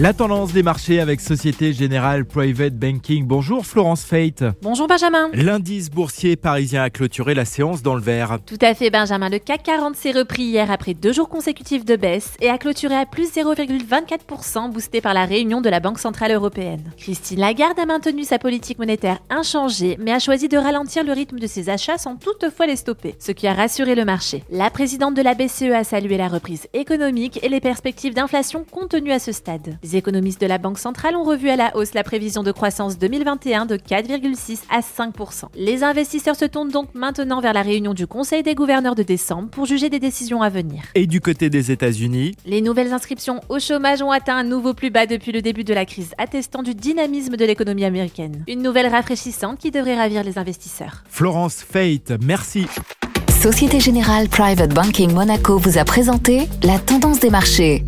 La tendance des marchés avec Société Générale Private Banking. Bonjour Florence Fate. Bonjour Benjamin. L'indice boursier parisien a clôturé la séance dans le vert. Tout à fait Benjamin. Le CAC 40 s'est repris hier après deux jours consécutifs de baisse et a clôturé à plus 0,24% boosté par la réunion de la Banque Centrale Européenne. Christine Lagarde a maintenu sa politique monétaire inchangée mais a choisi de ralentir le rythme de ses achats sans toutefois les stopper, ce qui a rassuré le marché. La présidente de la BCE a salué la reprise économique et les perspectives d'inflation contenues à ce stade. Les économistes de la Banque centrale ont revu à la hausse la prévision de croissance 2021 de 4,6 à 5%. Les investisseurs se tournent donc maintenant vers la réunion du Conseil des gouverneurs de décembre pour juger des décisions à venir. Et du côté des États-Unis? Les nouvelles inscriptions au chômage ont atteint un nouveau plus bas depuis le début de la crise, attestant du dynamisme de l'économie américaine. Une nouvelle rafraîchissante qui devrait ravir les investisseurs. Florence Fate, merci. Société Générale Private Banking Monaco vous a présenté la tendance des marchés.